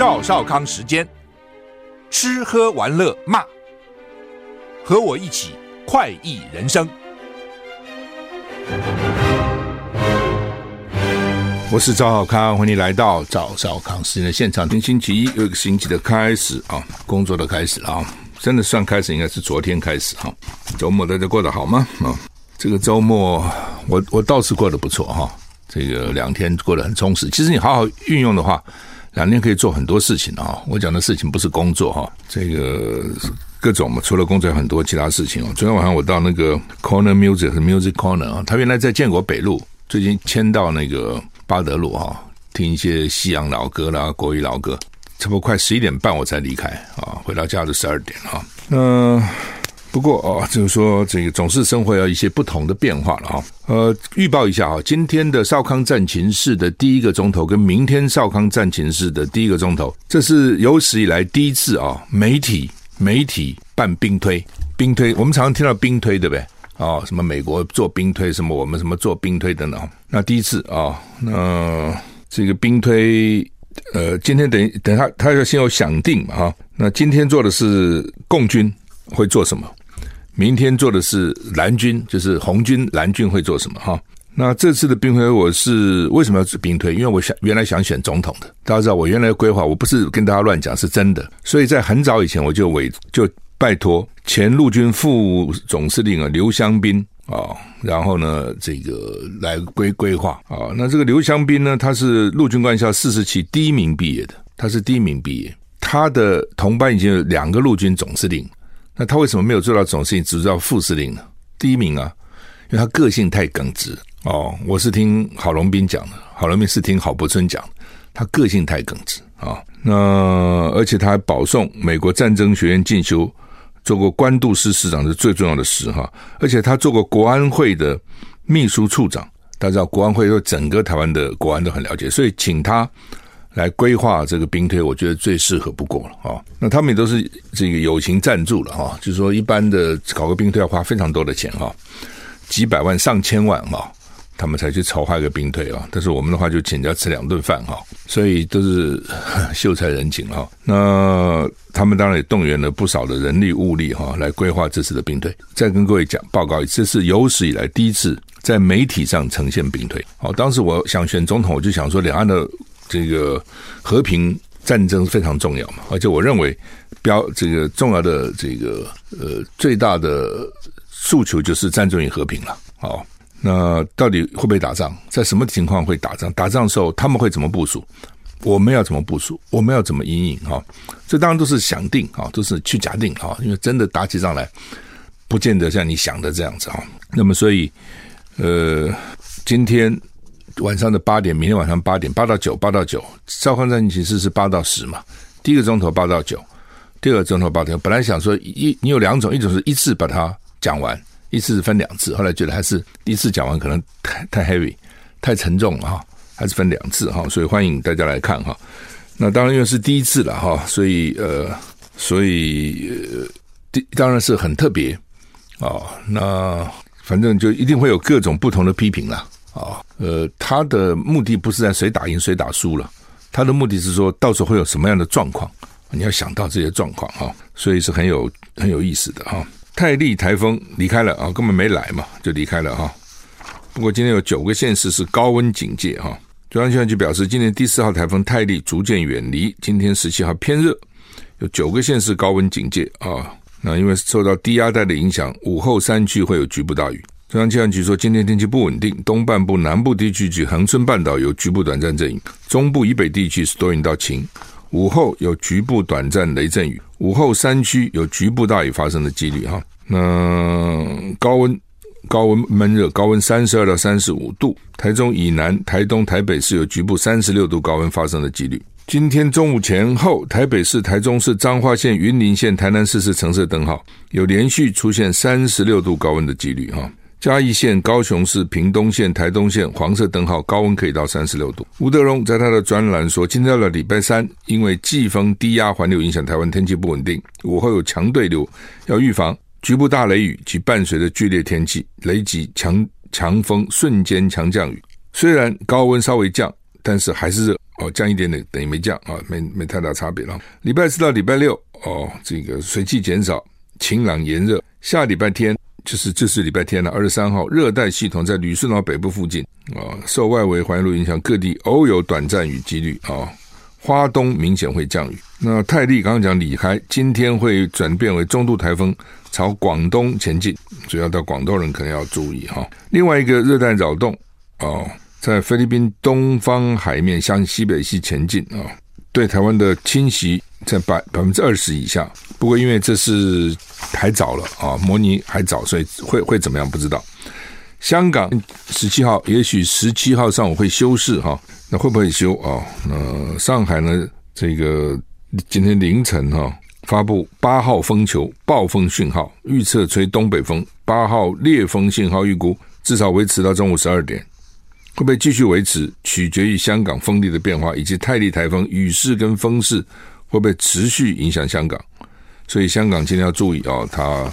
赵少康时间，吃喝玩乐骂，和我一起快意人生。我是赵少康，欢迎来到赵少康时间的现场。今星期一，又一个星期的开始啊，工作的开始了啊，真的算开始，应该是昨天开始哈。周末大家过得好吗？啊，这个周末我我倒是过得不错哈，这个两天过得很充实。其实你好好运用的话。两天可以做很多事情啊！我讲的事情不是工作哈，这个各种嘛，除了工作很多其他事情哦。昨天晚上我到那个 Corner Music 和 Music Corner 啊，他原来在建国北路，最近迁到那个巴德路哈，听一些西洋老歌啦、国语老歌，差不多快十一点半我才离开啊，回到家就十二点哈。嗯。不过哦，就是说这个总是生活要一些不同的变化了哈。呃，预报一下啊，今天的少康战情室的第一个钟头跟明天少康战情室的第一个钟头，这是有史以来第一次啊，媒体媒体办兵推兵推。我们常常听到兵推，对不对？啊，什么美国做兵推，什么我们什么做兵推等等。那第一次啊，那这个兵推，呃，今天等等他他要先有想定嘛哈。那今天做的是共军会做什么？明天做的是蓝军，就是红军蓝军会做什么哈？那这次的兵推，我是为什么要兵推？因为我想原来想选总统的，大家知道我原来的规划，我不是跟大家乱讲，是真的。所以在很早以前，我就委就拜托前陆军副总司令啊刘湘斌啊，然后呢这个来规规划啊。那这个刘湘斌呢，他是陆军官校四十期第一名毕业的，他是第一名毕业，他的同班已经有两个陆军总司令。那他为什么没有做到总司令，只做到副司令呢？第一名啊，因为他个性太耿直哦。我是听郝龙斌讲的，郝龙斌是听郝柏村讲，他个性太耿直啊、那而且他还保送美国战争学院进修，做过官渡师师长是最重要的事哈。而且他做过国安会的秘书处长，大家知道国安会对整个台湾的国安都很了解，所以请他。来规划这个兵推，我觉得最适合不过了啊。那他们也都是这个友情赞助了哈，就是说一般的搞个兵推要花非常多的钱哈，几百万、上千万哈，他们才去筹划一个兵推啊。但是我们的话就请人家吃两顿饭哈，所以都是秀才人情哈。那他们当然也动员了不少的人力物力哈，来规划这次的兵推。再跟各位讲报告一次，这是有史以来第一次在媒体上呈现兵推。好，当时我想选总统，我就想说两岸的。这个和平战争非常重要嘛，而且我认为标这个重要的这个呃最大的诉求就是战争与和平了。好，那到底会不会打仗？在什么情况会打仗？打仗的时候他们会怎么部署？我们要怎么部署？我们要怎么阴影？哈，这当然都是想定啊，都是去假定啊，因为真的打起仗来，不见得像你想的这样子啊。那么所以呃，今天。晚上的八点，明天晚上八点，八到九，八到九。召唤战情室是八到十嘛？第一个钟头八到九，第二个钟头八到九。本来想说一，你有两种，一种是一次把它讲完，一次分两次。后来觉得还是一次讲完可能太太 heavy，太沉重了哈，还是分两次哈。所以欢迎大家来看哈。那当然因为是第一次了哈，所以呃，所以呃，第当然是很特别啊。那反正就一定会有各种不同的批评了。啊，呃，他的目的不是在谁打赢谁打输了，他的目的是说到时候会有什么样的状况，你要想到这些状况哈，所以是很有很有意思的哈。泰利台风离开了啊，根本没来嘛，就离开了哈。不过今天有九个县市是高温警戒哈。中央气象局表示，今年第四号台风泰利逐渐远离，今天十七号偏热，有九个县市高温警戒啊。那因为受到低压带的影响，午后山区会有局部大雨。中央气象局说，今天天气不稳定，东半部、南部地区及恒春半岛有局部短暂阵雨，中部以北地区是多云到晴，午后有局部短暂雷阵雨，午后山区有局部大雨发生的几率哈。那高温。高温闷热，高温三十二到三十五度，台中以南、台东、台北市有局部三十六度高温发生的几率。今天中午前后，台北市、台中市、彰化县、云林县、台南市是橙色灯号，有连续出现三十六度高温的几率哈。嘉义县、高雄市、屏东县、台东县黄色灯号，高温可以到三十六度。吴德荣在他的专栏说，今天到了礼拜三，因为季风低压环流影响台湾，天气不稳定，午后有强对流，要预防。局部大雷雨及伴随着剧烈天气、雷击、强强风、瞬间强降雨。虽然高温稍微降，但是还是热哦，降一点点等于没降啊，没没太大差别了。礼拜四到礼拜六哦，这个水汽减少，晴朗炎热。下礼拜天就是这是礼拜天了，二十三号，热带系统在吕宋岛北部附近啊，受外围环流影响，各地偶有短暂雨几率啊。花东明显会降雨。那泰利刚刚讲，李海今天会转变为中度台风，朝广东前进，主要到广东人可能要注意哈。另外一个热带扰动哦，在菲律宾东方海面向西北西前进啊，对台湾的侵袭在百百分之二十以下。不过因为这是还早了啊，模拟还早，所以会会怎么样不知道。香港十七号，也许十七号上午会休市哈。那会不会休啊？那上海呢？这个今天凌晨哈发布八号风球暴风讯号，预测吹东北风，八号烈风信号预估至少维持到中午十二点。会不会继续维持，取决于香港风力的变化以及泰利台风雨势跟风势会不会持续影响香港。所以香港今天要注意哦，它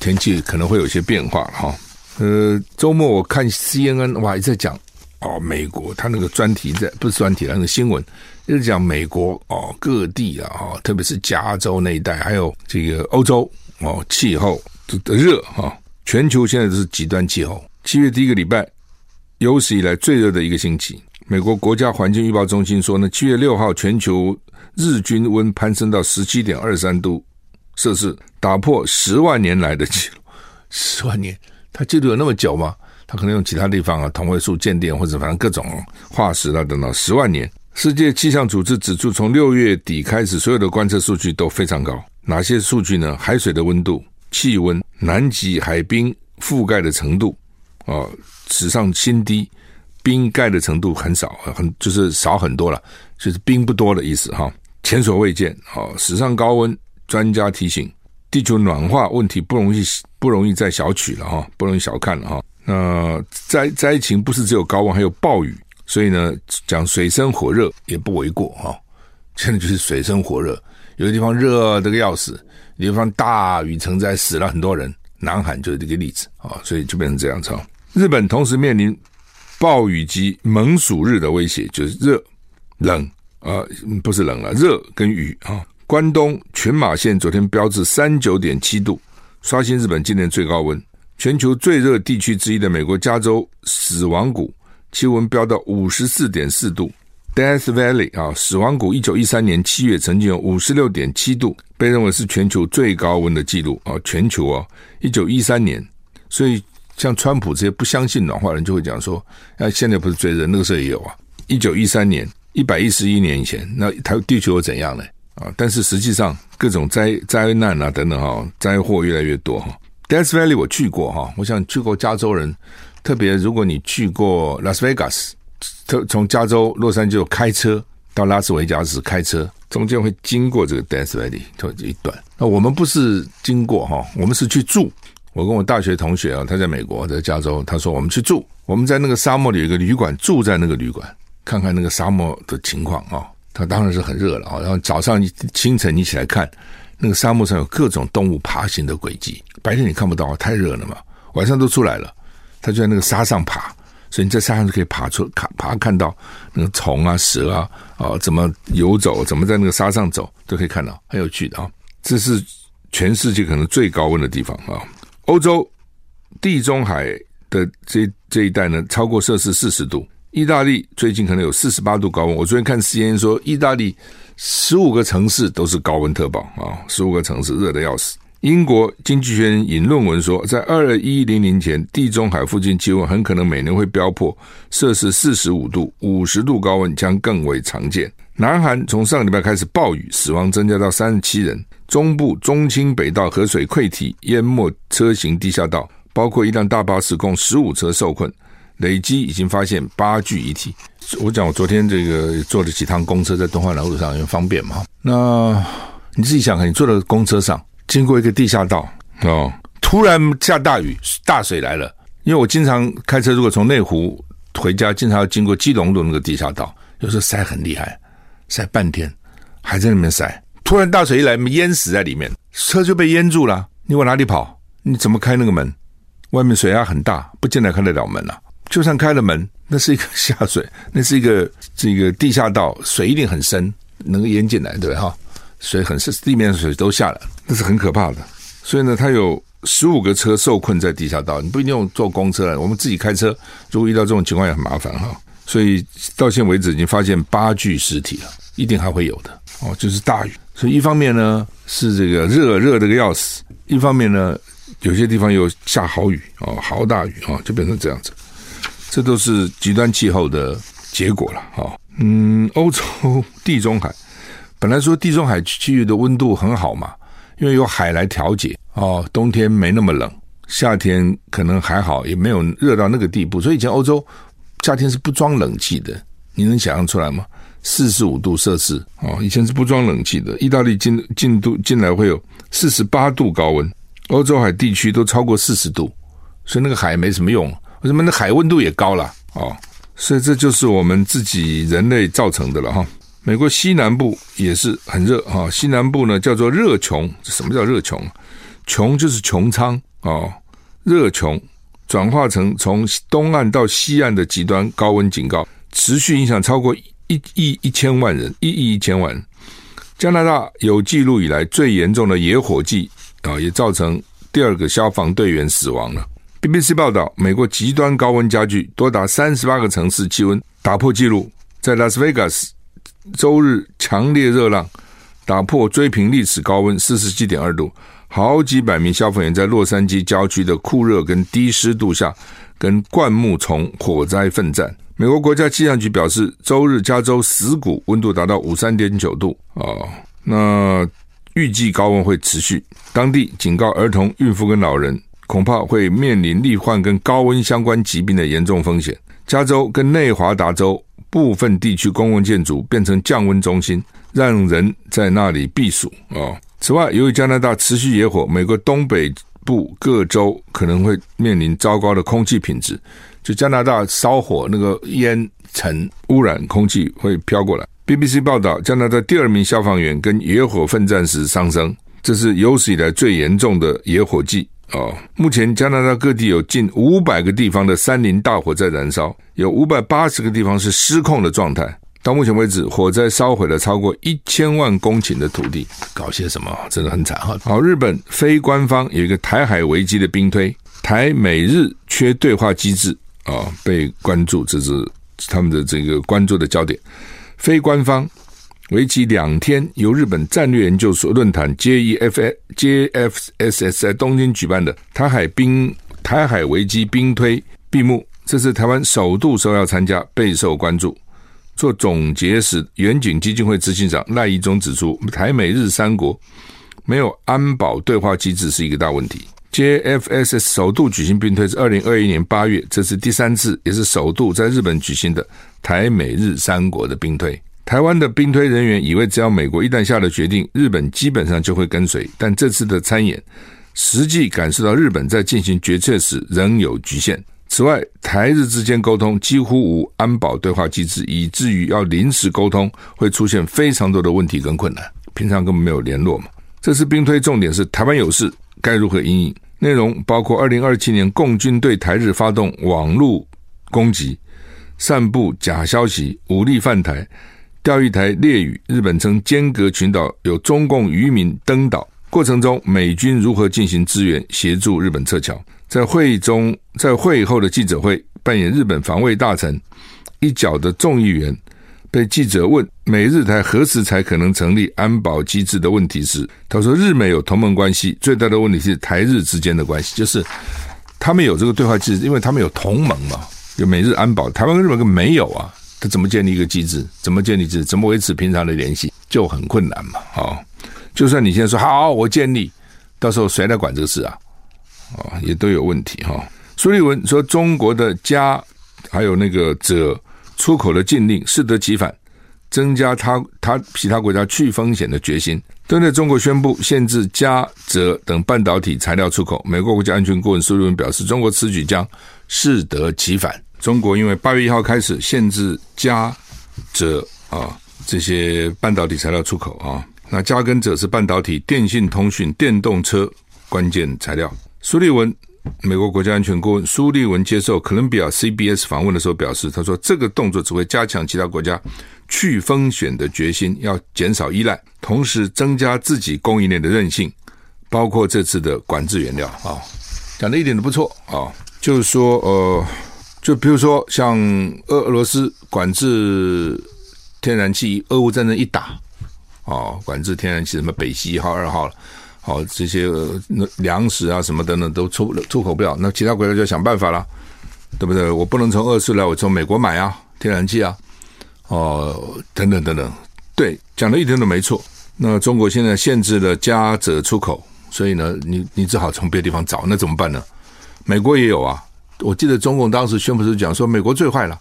天气可能会有些变化哈。呃，周末我看 CNN 哇，一直在讲。哦，美国它那个专题在不是专题，那个新闻就是讲美国哦各地啊哈，特别是加州那一带，还有这个欧洲哦气候的热哈，全球现在都是极端气候。七月第一个礼拜有史以来最热的一个星期，美国国家环境预报中心说呢，七月六号全球日均温攀升到十七点二三度摄氏，打破十万年来的记录。十万年，它记录有那么久吗？他可能用其他地方啊，同位素鉴定或者反正各种化石啊等等，十万年。世界气象组织指出，从六月底开始，所有的观测数据都非常高。哪些数据呢？海水的温度、气温、南极海冰覆盖的程度啊，史上新低，冰盖的程度很少，很就是少很多了，就是冰不多的意思哈，前所未见啊，史上高温。专家提醒，地球暖化问题不容易不容易再小觑了哈，不容易小看了哈。那灾灾情不是只有高温，还有暴雨，所以呢，讲水深火热也不为过哈。现在就是水深火热，有的地方热得个要死，有的地方大雨成灾，死了很多人。南韩就是这个例子啊，所以就变成这样子。日本同时面临暴雨及猛暑日的威胁，就是热冷啊，不是冷了，热跟雨啊。关东群马县昨天标志三九点七度，刷新日本今年最高温。全球最热地区之一的美国加州死亡谷气温飙到五十四点四度，Death Valley 啊，死亡谷一九一三年七月曾经有五十六点七度，被认为是全球最高温的记录啊。全球啊，一九一三年，所以像川普这些不相信暖化的人就会讲说，啊，现在不是最热，那个时候也有啊。一九一三年，一百一十一年以前，那台地球又怎样呢？啊，但是实际上各种灾灾难啊等等哈，灾祸越来越多哈。Death Valley 我去过哈，我想去过加州人，特别如果你去过拉斯维加斯，从从加州洛杉矶开车到拉斯维加斯开车，中间会经过这个 Death Valley 这一段。那我们不是经过哈，我们是去住。我跟我大学同学啊，他在美国，在加州，他说我们去住，我们在那个沙漠里有一个旅馆，住在那个旅馆，看看那个沙漠的情况啊。它当然是很热了啊，然后早上你清晨你起来看。那个沙漠上有各种动物爬行的轨迹，白天你看不到，太热了嘛。晚上都出来了，它就在那个沙上爬，所以你在沙上就可以爬出看爬看到那个虫啊、蛇啊啊怎么游走，怎么在那个沙上走，都可以看到，很有趣的啊。这是全世界可能最高温的地方啊。欧洲地中海的这这一带呢，超过摄氏四十度。意大利最近可能有四十八度高温。我昨天看 CNN 说，意大利。十五个城市都是高温特报啊！十五个城市热的要死。英国经济学人引论文说，在二一零零前，地中海附近气温很可能每年会飙破摄氏四十五度，五十度高温将更为常见。南韩从上个礼拜开始暴雨，死亡增加到三十七人。中部中清北道河水溃堤淹没车行地下道，包括一辆大巴士，共十五车受困，累积已经发现八具遗体。我讲我昨天这个坐了几趟公车，在东环南路上，因为方便嘛。那你自己想看，你坐在公车上，经过一个地下道哦，突然下大雨，大水来了。因为我经常开车，如果从内湖回家，经常要经过基隆路那个地下道，有时候塞很厉害，塞半天还在那边塞。突然大水一来，淹死在里面，车就被淹住了。你往哪里跑？你怎么开那个门？外面水压很大，不见得开得了门了。就算开了门，那是一个下水，那是一个这个地下道，水一定很深，能够淹进来，对不对？哈，水很深，地面的水都下来，那是很可怕的。所以呢，它有。十五个车受困在地下道，你不一定用坐公车了，我们自己开车，如果遇到这种情况也很麻烦哈。所以到现为止已经发现八具尸体了，一定还会有的哦。就是大雨，所以一方面呢是这个热热的个要死，一方面呢有些地方又下好雨哦，好大雨啊，就变成这样子。这都是极端气候的结果了哈。嗯，欧洲地中海本来说地中海区域的温度很好嘛。因为有海来调节哦，冬天没那么冷，夏天可能还好，也没有热到那个地步。所以以前欧洲夏天是不装冷气的，你能想象出来吗？四十五度摄氏哦，以前是不装冷气的。意大利进进度进来会有四十八度高温，欧洲海地区都超过四十度，所以那个海没什么用。为什么那海温度也高了哦？所以这就是我们自己人类造成的了哈。美国西南部也是很热哈，西南部呢叫做热穹，什么叫热穹？穹就是穹苍哦，热穹转化成从东岸到西岸的极端高温警告，持续影响超过一亿一千万人，一亿一千万人。加拿大有记录以来最严重的野火季啊，也造成第二个消防队员死亡了。BBC 报道，美国极端高温加剧，多达三十八个城市气温打破纪录，在拉斯维加斯。周日强烈热浪打破追平历史高温四十七点二度，好几百名消防员在洛杉矶郊区的酷热跟低湿度下，跟灌木丛火灾奋战。美国国家气象局表示，周日加州死谷温度达到五三点九度啊，那预计高温会持续。当地警告儿童、孕妇跟老人，恐怕会面临罹患跟高温相关疾病的严重风险。加州跟内华达州。部分地区公共建筑变成降温中心，让人在那里避暑啊。此外，由于加拿大持续野火，美国东北部各州可能会面临糟糕的空气品质。就加拿大烧火，那个烟尘污染空气会飘过来。BBC 报道，加拿大第二名消防员跟野火奋战时丧生，这是有史以来最严重的野火季。哦，目前加拿大各地有近五百个地方的山林大火在燃烧，有五百八十个地方是失控的状态。到目前为止，火灾烧毁了超过一千万公顷的土地。搞些什么？真的很惨哈！好，日本非官方有一个台海危机的兵推，台美日缺对话机制啊、哦，被关注，这是他们的这个关注的焦点。非官方。为期两天，由日本战略研究所论坛 JEF JFSS 在东京举办的台海兵台海危机兵推闭幕。这是台湾首度受邀参加，备受关注。做总结时，远景基金会执行长赖宜中指出，台美日三国没有安保对话机制是一个大问题。JFSS 首度举行兵推是二零二一年八月，这是第三次，也是首度在日本举行的台美日三国的兵推。台湾的兵推人员以为，只要美国一旦下了决定，日本基本上就会跟随。但这次的参演，实际感受到日本在进行决策时仍有局限。此外，台日之间沟通几乎无安保对话机制，以至于要临时沟通会出现非常多的问题跟困难。平常根本没有联络嘛。这次兵推重点是台湾有事该如何应应，内容包括二零二七年共军对台日发动网络攻击、散布假消息、武力犯台。钓鱼台列屿，日本称尖阁群岛有中共渔民登岛，过程中美军如何进行支援协助日本撤侨？在会中，在会后的记者会，扮演日本防卫大臣一角的众议员被记者问美日台何时才可能成立安保机制的问题时，他说：“日美有同盟关系，最大的问题是台日之间的关系，就是他们有这个对话机制，因为他们有同盟嘛，有美日安保，台湾跟日本根本没有啊。”他怎么建立一个机制？怎么建立制？怎么维持平常的联系？就很困难嘛。好，就算你现在说好，我建立，到时候谁来管这个事啊？啊，也都有问题哈。苏立文说，中国的加还有那个鍺出口的禁令适得其反，增加他他其他国家去风险的决心。针对中国宣布限制镓、鍺等半导体材料出口，美国国家安全顾问苏立文表示，中国此举将适得其反。中国因为八月一号开始限制加者啊这些半导体材料出口啊，那加跟者是半导体、电信、通讯、电动车关键材料。苏立文，美国国家安全顾问苏立文接受哥伦比亚 CBS 访问的时候表示，他说：“这个动作只会加强其他国家去风险的决心，要减少依赖，同时增加自己供应链的韧性，包括这次的管制原料。”啊，讲的一点都不错啊，就是说，呃，就比如说像俄俄罗斯管制天然气，俄乌战争一打，哦，管制天然气什么北溪一号、二号了。好，这些粮食啊什么等等都出出口不了，那其他国家就要想办法了，对不对？我不能从俄罗斯来，我从美国买啊，天然气啊，哦，等等等等，对，讲的一点都没错。那中国现在限制了加者出口，所以呢，你你只好从别的地方找，那怎么办呢？美国也有啊，我记得中共当时宣布是讲说，美国最坏了，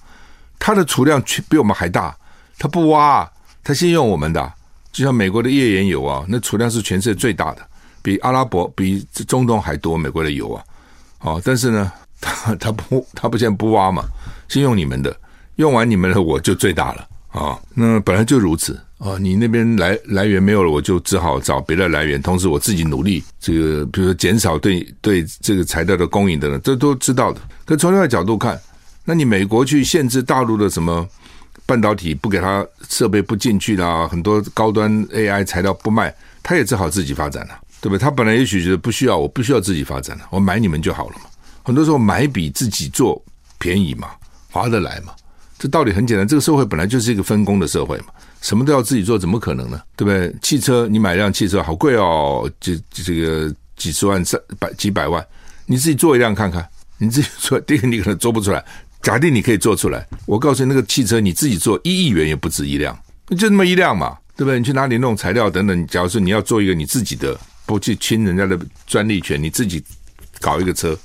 它的储量却比我们还大，它不挖，它先用我们的，就像美国的页岩油啊，那储量是全世界最大的。比阿拉伯、比中东还多，美国的油啊，哦，但是呢，他 他不，他不先不挖嘛，先用你们的，用完你们的我就最大了啊、那本来就如此啊、哦，你那边来来源没有了，我就只好找别的来源，同时我自己努力，这个比如说减少对对这个材料的供应等等，这都知道的。可从另外角度看，那你美国去限制大陆的什么半导体，不给他设备不进去啦，很多高端 AI 材料不卖，他也只好自己发展了。对不对？他本来也许觉得不需要，我不需要自己发展了，我买你们就好了嘛。很多时候买比自己做便宜嘛，划得来嘛。这道理很简单，这个社会本来就是一个分工的社会嘛，什么都要自己做，怎么可能呢？对不对？汽车你买辆汽车好贵哦，这这个几十万、三百几百万，你自己做一辆看看，你自己做，第一个你可能做不出来。假定你可以做出来，我告诉你，那个汽车你自己做一亿元也不止一辆，就那么一辆嘛，对不对？你去哪里弄材料等等？假如说你要做一个你自己的。不去侵人家的专利权，你自己搞一个车，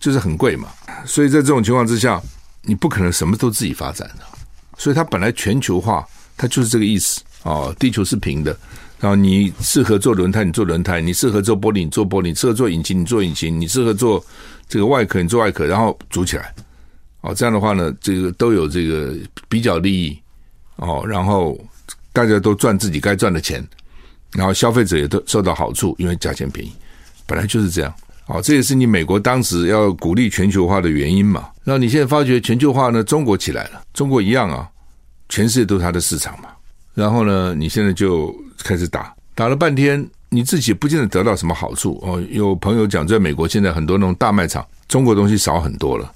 就是很贵嘛。所以在这种情况之下，你不可能什么都自己发展的。所以它本来全球化，它就是这个意思哦。地球是平的，然后你适合做轮胎，你做轮胎；你适合做玻璃，你做玻璃；适合做引擎，你做引擎；你适合做这个外壳，你做外壳。然后组起来，哦，这样的话呢，这个都有这个比较利益哦，然后大家都赚自己该赚的钱。然后消费者也都受到好处，因为价钱便宜，本来就是这样。哦，这也是你美国当时要鼓励全球化的原因嘛。那你现在发觉全球化呢，中国起来了，中国一样啊，全世界都是它的市场嘛。然后呢，你现在就开始打，打了半天，你自己不见得得到什么好处哦。有朋友讲，在美国现在很多那种大卖场，中国东西少很多了，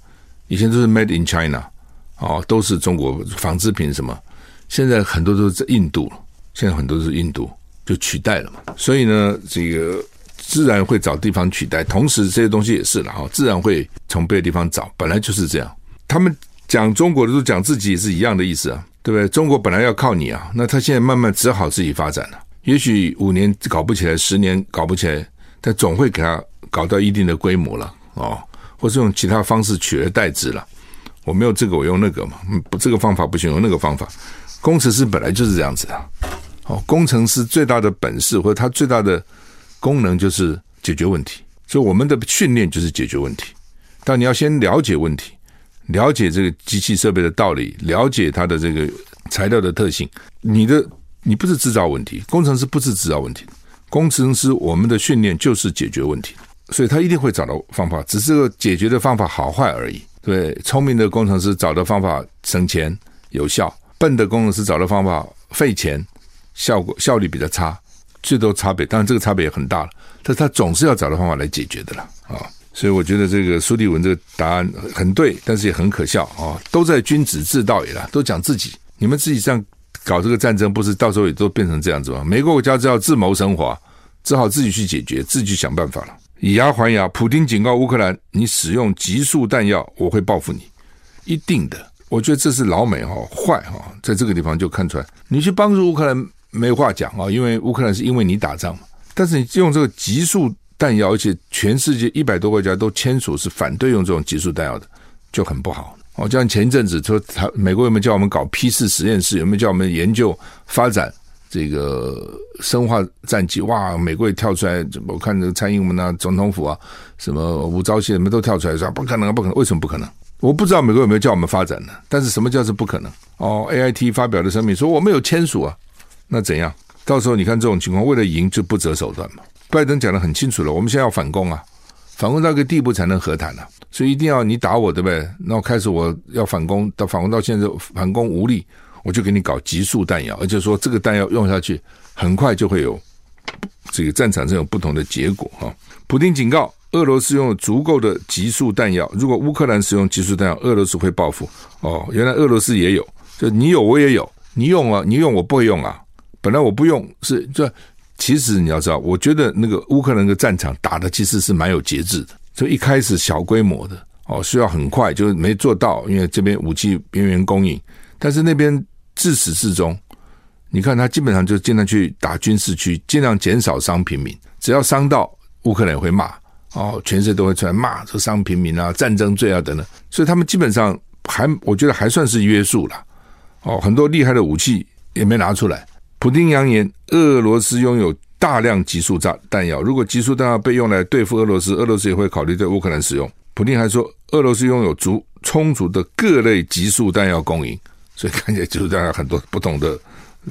以前都是 Made in China，哦，都是中国纺织品什么，现在很多都是在印度，现在很多都是印度。就取代了嘛，所以呢，这个自然会找地方取代。同时，这些东西也是了哈，自然会从别的地方找。本来就是这样。他们讲中国的都讲自己也是一样的意思啊，对不对？中国本来要靠你啊，那他现在慢慢只好自己发展了。也许五年搞不起来，十年搞不起来，但总会给他搞到一定的规模了哦，或是用其他方式取而代之了。我没有这个，我用那个嘛，嗯不，这个方法不行，用那个方法。工程师本来就是这样子的。哦，工程师最大的本事或者他最大的功能就是解决问题，所以我们的训练就是解决问题。但你要先了解问题，了解这个机器设备的道理，了解它的这个材料的特性。你的你不是制造问题，工程师不是制造问题，工程师我们的训练就是解决问题，所以他一定会找到方法，只是个解决的方法好坏而已。对，聪明的工程师找的方法省钱有效，笨的工程师找的方法费钱。效果效率比较差，最多差别，当然这个差别也很大了。但他总是要找到方法来解决的了啊、所以我觉得这个苏立文这个答案很对，但是也很可笑啊、哦！都在君子自道也了，都讲自己，你们自己这样搞这个战争，不是到时候也都变成这样子吗？每个国家只要自谋生活，只好自己去解决，自己去想办法了。以牙还牙，普丁警告乌克兰：你使用集束弹药，我会报复你，一定的。我觉得这是老美哈坏哈，在这个地方就看出来，你去帮助乌克兰。没话讲啊，因为乌克兰是因为你打仗嘛。但是你用这个集束弹药，而且全世界一百多个国家都签署是反对用这种集束弹药的，就很不好。哦，就像前一阵子说，他美国有没有叫我们搞 P 四实验室？有没有叫我们研究发展这个生化战机？哇，美国也跳出来，我看这个蔡英文啊，总统府啊，什么吴钊燮什么都跳出来说不可能，不可能。为什么不可能？我不知道美国有没有叫我们发展呢？但是什么叫是不可能？哦，AIT 发表的声明说我们有签署啊，那怎样？到时候你看这种情况，为了赢就不择手段嘛。拜登讲得很清楚了，我们现在要反攻啊。反攻到一个地步才能和谈呢、啊，所以一定要你打我，对不对？那我开始我要反攻，到反攻到现在反攻无力，我就给你搞急速弹药，而且说这个弹药用下去，很快就会有这个战场上有不同的结果哈。普丁警告，俄罗斯拥有足够的急速弹药，如果乌克兰使用急速弹药，俄罗斯会报复。哦，原来俄罗斯也有，就你有我也有，你用啊，你用我不会用啊，本来我不用是这。其实你要知道，我觉得那个乌克兰的战场打的其实是蛮有节制的，就一开始小规模的哦，需要很快，就是没做到，因为这边武器边缘供应，但是那边自始至终，你看他基本上就尽量去打军事区，尽量减少伤平民，只要伤到乌克兰也会骂哦，全世界都会出来骂这伤平民啊、战争罪啊等等，所以他们基本上还我觉得还算是约束了哦，很多厉害的武器也没拿出来。普丁扬言，俄罗斯拥有大量集束炸弹药。如果集束弹药被用来对付俄罗斯，俄罗斯也会考虑对乌克兰使用。普丁还说，俄罗斯拥有足充足的各类集束弹药供应，所以看起来集束弹药很多不同的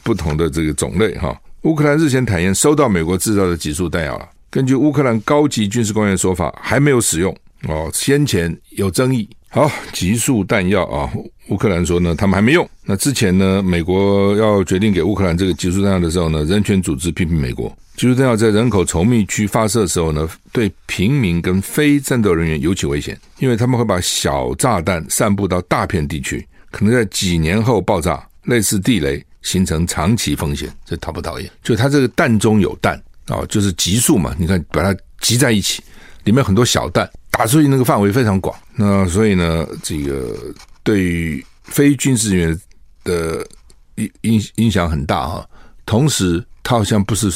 不同的这个种类哈。乌克兰日前坦言收到美国制造的集束弹药了。根据乌克兰高级军事官员说法，还没有使用哦，先前有争议。好，集束弹药啊，乌克兰说呢，他们还没用。那之前呢，美国要决定给乌克兰这个集束弹药的时候呢，人权组织批评美国，集束弹药在人口稠密区发射的时候呢，对平民跟非战斗人员尤其危险，因为他们会把小炸弹散布到大片地区，可能在几年后爆炸，类似地雷，形成长期风险。这讨不讨厌？就它这个弹中有弹啊，就是集束嘛，你看把它集在一起，里面很多小弹。打出去那个范围非常广，那所以呢，这个对于非军事人员的影影影响很大哈。同时，它好像不是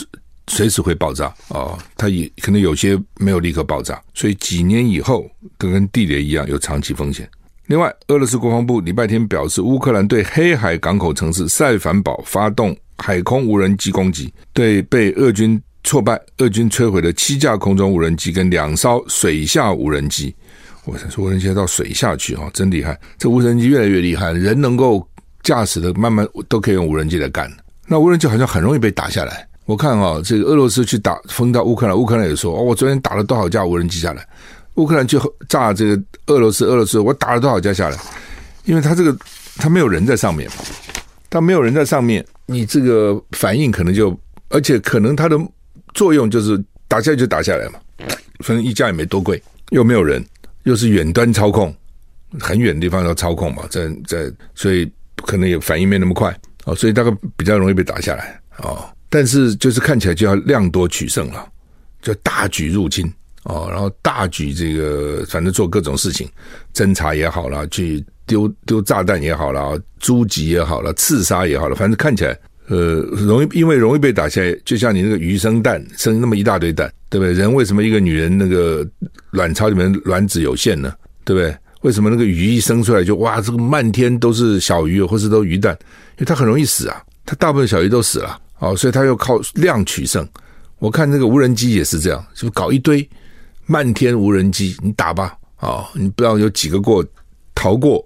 随时会爆炸哦，它也可能有些没有立刻爆炸，所以几年以后跟跟地雷一样有长期风险。另外，俄罗斯国防部礼拜天表示，乌克兰对黑海港口城市塞凡堡发动海空无人机攻击，对被俄军。挫败，俄军摧毁的七架空中无人机跟两艘水下无人机。我想说，无人机到水下去哦，真厉害！这无人机越来越厉害，人能够驾驶的慢慢都可以用无人机来干。那无人机好像很容易被打下来。我看啊，这个俄罗斯去打封到乌克兰，乌克兰也说哦，我昨天打了多少架无人机下来。乌克兰去炸这个俄罗斯，俄罗斯我打了多少架下来？因为他这个他没有人在上面，他没有人在上面，你这个反应可能就，而且可能他的。作用就是打下来就打下来嘛，反正一架也没多贵，又没有人，又是远端操控，很远的地方要操控嘛，在在，所以可能也反应没那么快哦，所以大概比较容易被打下来哦。但是就是看起来就要量多取胜了，就大举入侵哦，然后大举这个反正做各种事情，侦查也好了，去丢丢炸弹也好了，诛击也好了，刺杀也好了，反正看起来。呃，容易因为容易被打下来，就像你那个鱼生蛋，生那么一大堆蛋，对不对？人为什么一个女人那个卵巢里面卵子有限呢？对不对？为什么那个鱼一生出来就哇，这个漫天都是小鱼，或是都鱼蛋？因为它很容易死啊，它大部分小鱼都死了，哦，所以它要靠量取胜。我看那个无人机也是这样，就搞一堆漫天无人机，你打吧，哦，你不知道有几个过逃过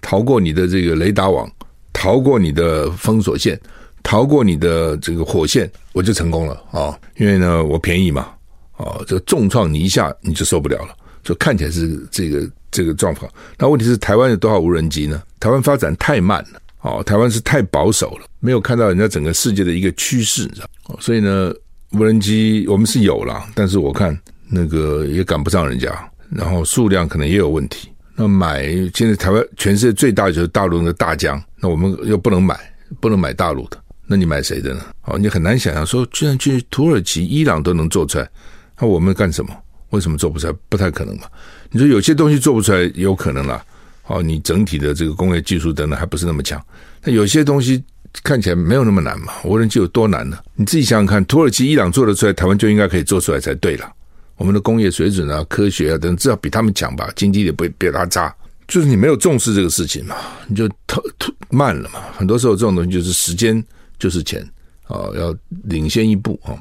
逃过你的这个雷达网，逃过你的封锁线。逃过你的这个火线，我就成功了啊、哦！因为呢，我便宜嘛，哦，这重创你一下你就受不了了，就看起来是这个这个状况。那问题是台湾有多少无人机呢？台湾发展太慢了，哦，台湾是太保守了，没有看到人家整个世界的一个趋势，你知道？所以呢，无人机我们是有了，但是我看那个也赶不上人家，然后数量可能也有问题。那买现在台湾全世界最大的就是大陆的大疆，那我们又不能买，不能买大陆的。那你买谁的呢？哦，你很难想象说，居然去土耳其、伊朗都能做出来，那我们干什么？为什么做不出来？不太可能嘛。你说有些东西做不出来，有可能啦。哦，你整体的这个工业技术等等还不是那么强。那有些东西看起来没有那么难嘛，无人机有多难呢？你自己想想看，土耳其、伊朗做得出来，台湾就应该可以做出来才对了。我们的工业水准啊、科学啊等，至少比他们强吧，经济也不会比他差。就是你没有重视这个事情嘛，你就特特慢了嘛。很多时候这种东西就是时间就是钱啊，要领先一步啊。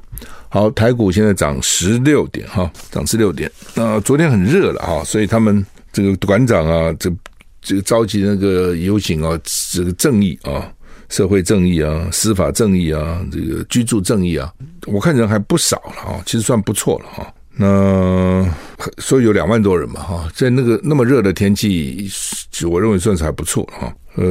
好，台股现在涨十六点哈，涨十六点。那昨天很热了哈，所以他们这个馆长啊，这这个召集那个游行啊，这个正义啊，社会正义啊，司法正义啊，这个居住正义啊，我看人还不少了啊，其实算不错了哈。那说有两万多人嘛哈，在那个那么热的天气，我认为算是还不错哈。呃，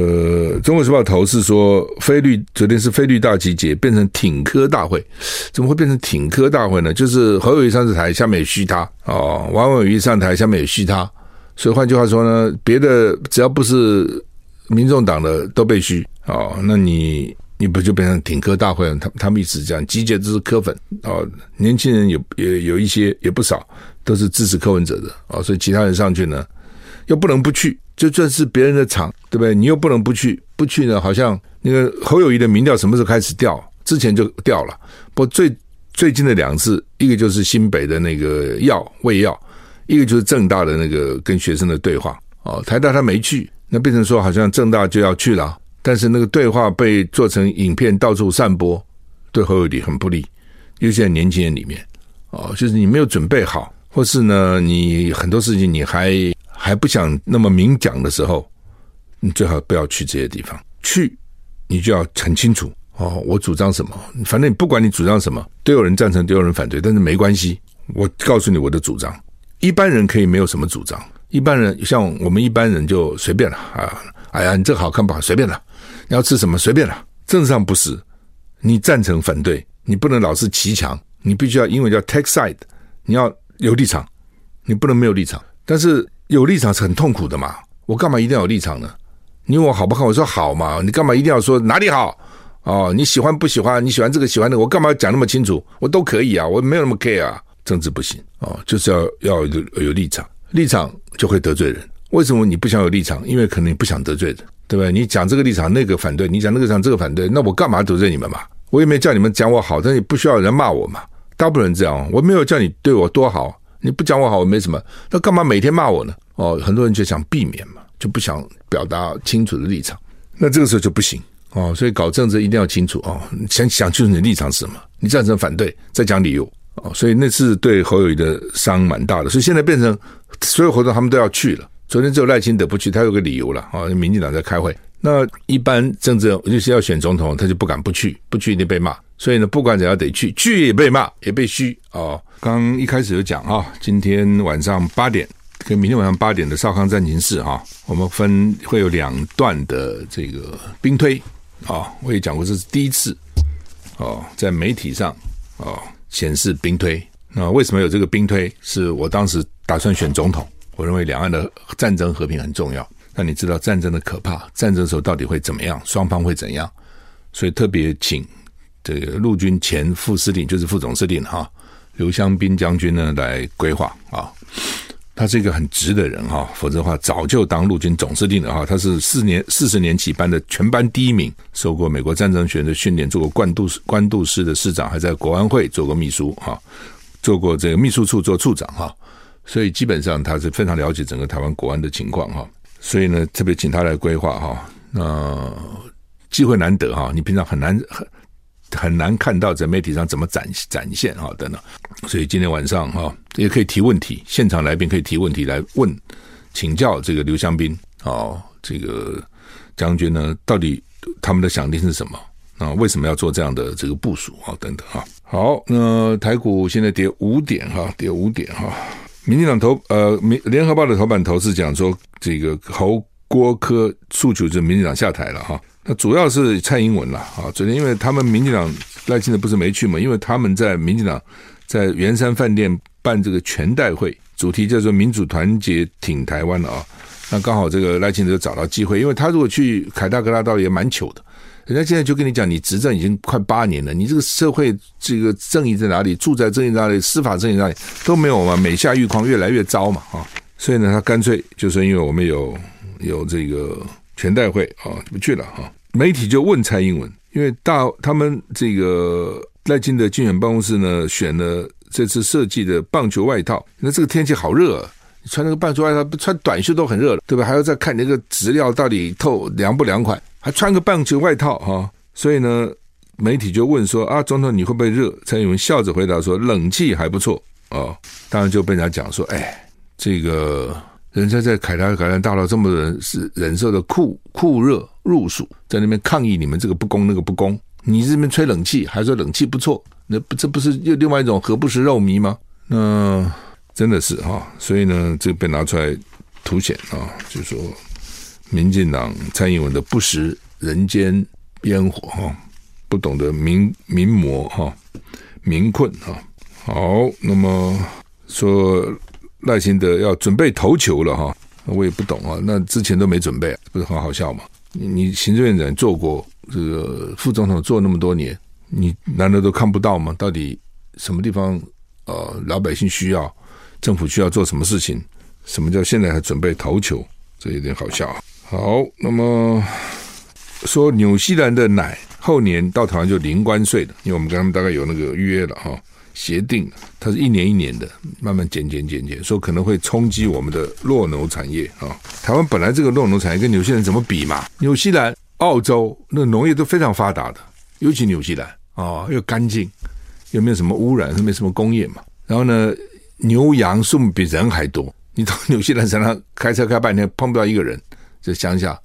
《中国时报》头是说，非律昨天是非律大集结，变成挺科大会，怎么会变成挺科大会呢？就是侯友宜上台，下面也虚他哦；王委员上台，下面也虚他。所以换句话说呢，别的只要不是民众党的都被虚哦，那你你不就变成挺科大会了？他他们一直这样集结都是科粉哦，年轻人有也有一些也不少都是支持柯文哲的哦，所以其他人上去呢，又不能不去。就算是别人的场，对不对？你又不能不去，不去呢？好像那个侯友谊的民调什么时候开始掉？之前就掉了。不最最近的两次，一个就是新北的那个药卫药，一个就是正大的那个跟学生的对话。哦，台大他没去，那变成说好像正大就要去了。但是那个对话被做成影片到处散播，对侯友谊很不利。尤其在年轻人里面，哦，就是你没有准备好，或是呢，你很多事情你还。还不想那么明讲的时候，你最好不要去这些地方。去，你就要很清楚哦，我主张什么。反正不管你主张什么，都有人赞成，都有人反对，但是没关系。我告诉你我的主张。一般人可以没有什么主张，一般人像我们一般人就随便了啊。哎呀，你这个好看不好？随便了。你要吃什么？随便了。政治上不是，你赞成反对，你不能老是骑墙，你必须要英文叫 take side，你要有立场，你不能没有立场。但是。有立场是很痛苦的嘛？我干嘛一定要有立场呢？你问我好不好？我说好嘛。你干嘛一定要说哪里好？哦，你喜欢不喜欢？你喜欢这个喜欢那个？我干嘛要讲那么清楚？我都可以啊，我没有那么 care 啊。政治不行哦，就是要要有有立场，立场就会得罪人。为什么你不想有立场？因为可能你不想得罪人，对不对？你讲这个立场，那个反对；你讲那个立场，这个反对，那我干嘛得罪你们嘛？我也没叫你们讲我好，但也不需要人骂我嘛。大部分人这样，我没有叫你对我多好，你不讲我好，我没什么，那干嘛每天骂我呢？哦，很多人就想避免嘛，就不想表达清楚的立场，那这个时候就不行哦。所以搞政治一定要清楚哦，想想清楚你的立场是什么，你赞成反对，再讲理由哦。所以那次对侯友谊的伤蛮大的，所以现在变成所有活动他们都要去了。昨天只有赖清德不去，他有个理由了啊，民进党在开会。那一般政治就是要选总统，他就不敢不去，不去一定被骂。所以呢，不管怎样得去，去也被骂，也被嘘哦。刚一开始就讲啊，今天晚上八点。跟明天晚上八点的少康战情室哈，我们分会有两段的这个兵推啊，我也讲过这是第一次哦，在媒体上哦显示兵推。那为什么有这个兵推？是我当时打算选总统，我认为两岸的战争和平很重要。那你知道战争的可怕，战争的时候到底会怎么样？双方会怎样？所以特别请这个陆军前副司令，就是副总司令哈刘湘斌将军呢来规划啊。他是一个很直的人哈，否则的话早就当陆军总司令了哈。他是四年四十年级班的全班第一名，受过美国战争学院的训练，做过官渡官渡师的师长，还在国安会做过秘书哈，做过这个秘书处做处长哈，所以基本上他是非常了解整个台湾国安的情况哈。所以呢，特别请他来规划哈，那机会难得哈，你平常很难很。很难看到在媒体上怎么展展现哈等等，所以今天晚上哈也可以提问题，现场来宾可以提问题来问请教这个刘湘斌哦，这个将军呢到底他们的想定是什么啊？为什么要做这样的这个部署啊等等哈？好，那台股现在跌五点哈，跌五点哈。民进党头呃，民联合报的头版头是讲说这个侯郭科诉求就是民进党下台了哈。那主要是蔡英文了啊，昨天因为他们民进党赖清德不是没去嘛，因为他们在民进党在圆山饭店办这个全代会，主题叫做“民主团结挺台湾”的啊。那刚好这个赖清德找到机会，因为他如果去凯达格兰道也蛮糗的，人家现在就跟你讲，你执政已经快八年了，你这个社会这个正义在哪里？住宅正义在哪里？司法正义在哪里？都没有嘛，每下愈况，越来越糟嘛啊。所以呢，他干脆就是因为我们有有这个。全代会啊，不去了哈。媒体就问蔡英文，因为大他们这个赖清德竞选办公室呢选了这次设计的棒球外套，那这个天气好热啊，你穿那个棒球外套，不穿短袖都很热了，对吧？还要再看你那个质料到底透凉不凉快，还穿个棒球外套哈，所以呢，媒体就问说啊，总统你会不会热？蔡英文笑着回答说，冷气还不错哦，当然就被人家讲说，哎，这个。人家在凯达凯兰大道这么多人是忍受的酷酷热入暑，在那边抗议你们这个不公那个不公，你这边吹冷气还说冷气不错，那不这不是又另外一种何不食肉糜吗？那真的是哈，所以呢，这个被拿出来凸显啊，就说民进党蔡英文的不食人间烟火哈，不懂得民民魔哈民困哈。好，那么说。赖清德要准备投球了哈，我也不懂啊。那之前都没准备，不是很好笑吗？你行政院长做过，这个副总统做那么多年，你难道都看不到吗？到底什么地方呃老百姓需要，政府需要做什么事情？什么叫现在还准备投球？这有点好笑。好，那么说纽西兰的奶后年到台湾就零关税的，因为我们跟他们大概有那个约了哈。协定，它是一年一年的，慢慢减减减减，说可能会冲击我们的酪农产业啊。台湾本来这个酪农产业跟纽西兰怎么比嘛？纽西兰、澳洲那农业都非常发达的，尤其纽西兰啊，又干净，又没有什么污染，又没什么工业嘛。然后呢，牛羊数目比人还多。你到纽西兰山上开车开半天碰不到一个人，在乡下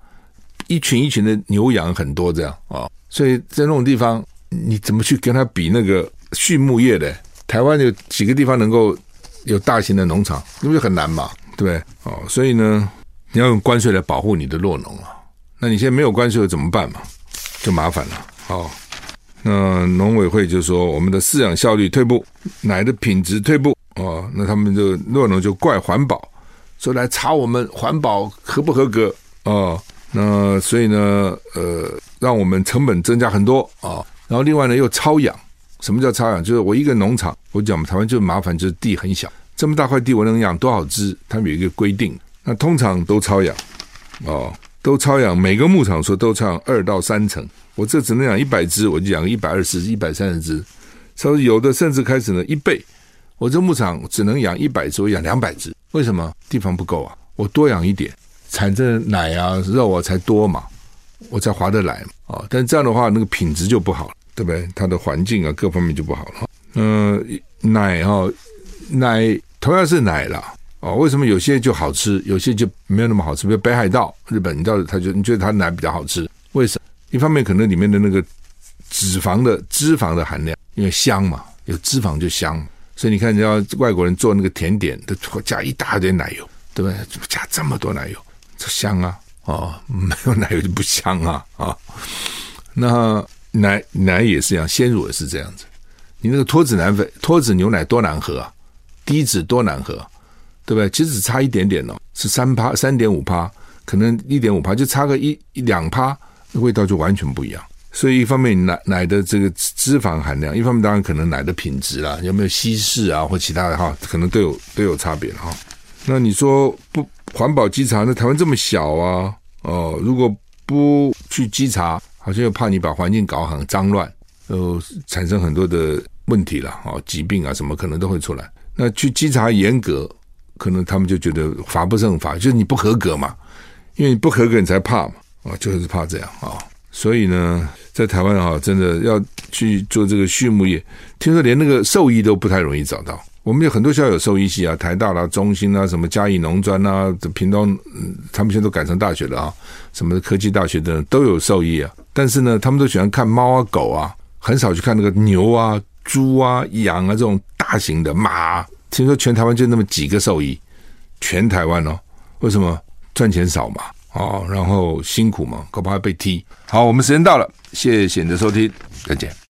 一群一群的牛羊很多这样啊。所以在那种地方，你怎么去跟他比那个？畜牧业的，台湾有几个地方能够有大型的农场，因为很难嘛，对不对？哦，所以呢，你要用关税来保护你的弱农啊。那你现在没有关税怎么办嘛？就麻烦了。哦，那农委会就说我们的饲养效率退步，奶的品质退步。哦，那他们就弱农就怪环保，说来查我们环保合不合格。哦，那所以呢，呃，让我们成本增加很多啊。然后另外呢，又超养。什么叫超养？就是我一个农场，我讲台湾就麻烦，就是地很小，这么大块地我能养多少只？他们有一个规定，那通常都超养，哦，都超养。每个牧场说都超养二到三成，我这只能养一百只，我就养一百二十、一百三十只。稍微有的甚至开始呢一倍，我这牧场只能养一百只，我养两百只。为什么？地方不够啊！我多养一点，产这奶啊、肉啊才多嘛，我才划得来嘛。哦，但这样的话，那个品质就不好。对不对？它的环境啊，各方面就不好了。嗯、奶哈、哦，奶同样是奶啦。哦。为什么有些就好吃，有些就没有那么好吃？比如北海道、日本，你到，他就你觉得它奶比较好吃，为什么？一方面可能里面的那个脂肪的脂肪的含量，因为香嘛，有脂肪就香。所以你看，人家外国人做那个甜点，都加一大堆奶油，对不对？加这么多奶油，这香啊！哦，没有奶油就不香啊！啊、那。奶奶也是一样，鲜乳也是这样子。你那个脱脂奶粉、脱脂牛奶多难喝啊，低脂多难喝，对不对？其实只差一点点哦，是三趴、三点五趴，可能一点五趴，就差个一一两趴，味道就完全不一样。所以一方面奶奶的这个脂肪含量，一方面当然可能奶的品质啦，有没有稀释啊或其他的哈，可能都有都有差别哈。那你说不环保稽查，那台湾这么小啊，哦，如果不去稽查。好像又怕你把环境搞很脏乱，呃，产生很多的问题了，哦，疾病啊什么可能都会出来。那去稽查严格，可能他们就觉得罚不胜罚，就是你不合格嘛，因为你不合格你才怕嘛，啊，就是怕这样啊。所以呢，在台湾啊，真的要去做这个畜牧业，听说连那个兽医都不太容易找到。我们有很多校有兽医系啊，台大啦、中兴啊、什么嘉义农专啊、屏东，嗯，他们现在都改成大学了啊，什么科技大学的都有兽医啊。但是呢，他们都喜欢看猫啊、狗啊，很少去看那个牛啊、猪啊、羊啊这种大型的马。听说全台湾就那么几个兽医，全台湾哦，为什么赚钱少嘛？哦，然后辛苦嘛，恐怕被踢。好，我们时间到了，谢谢你的收听，再见。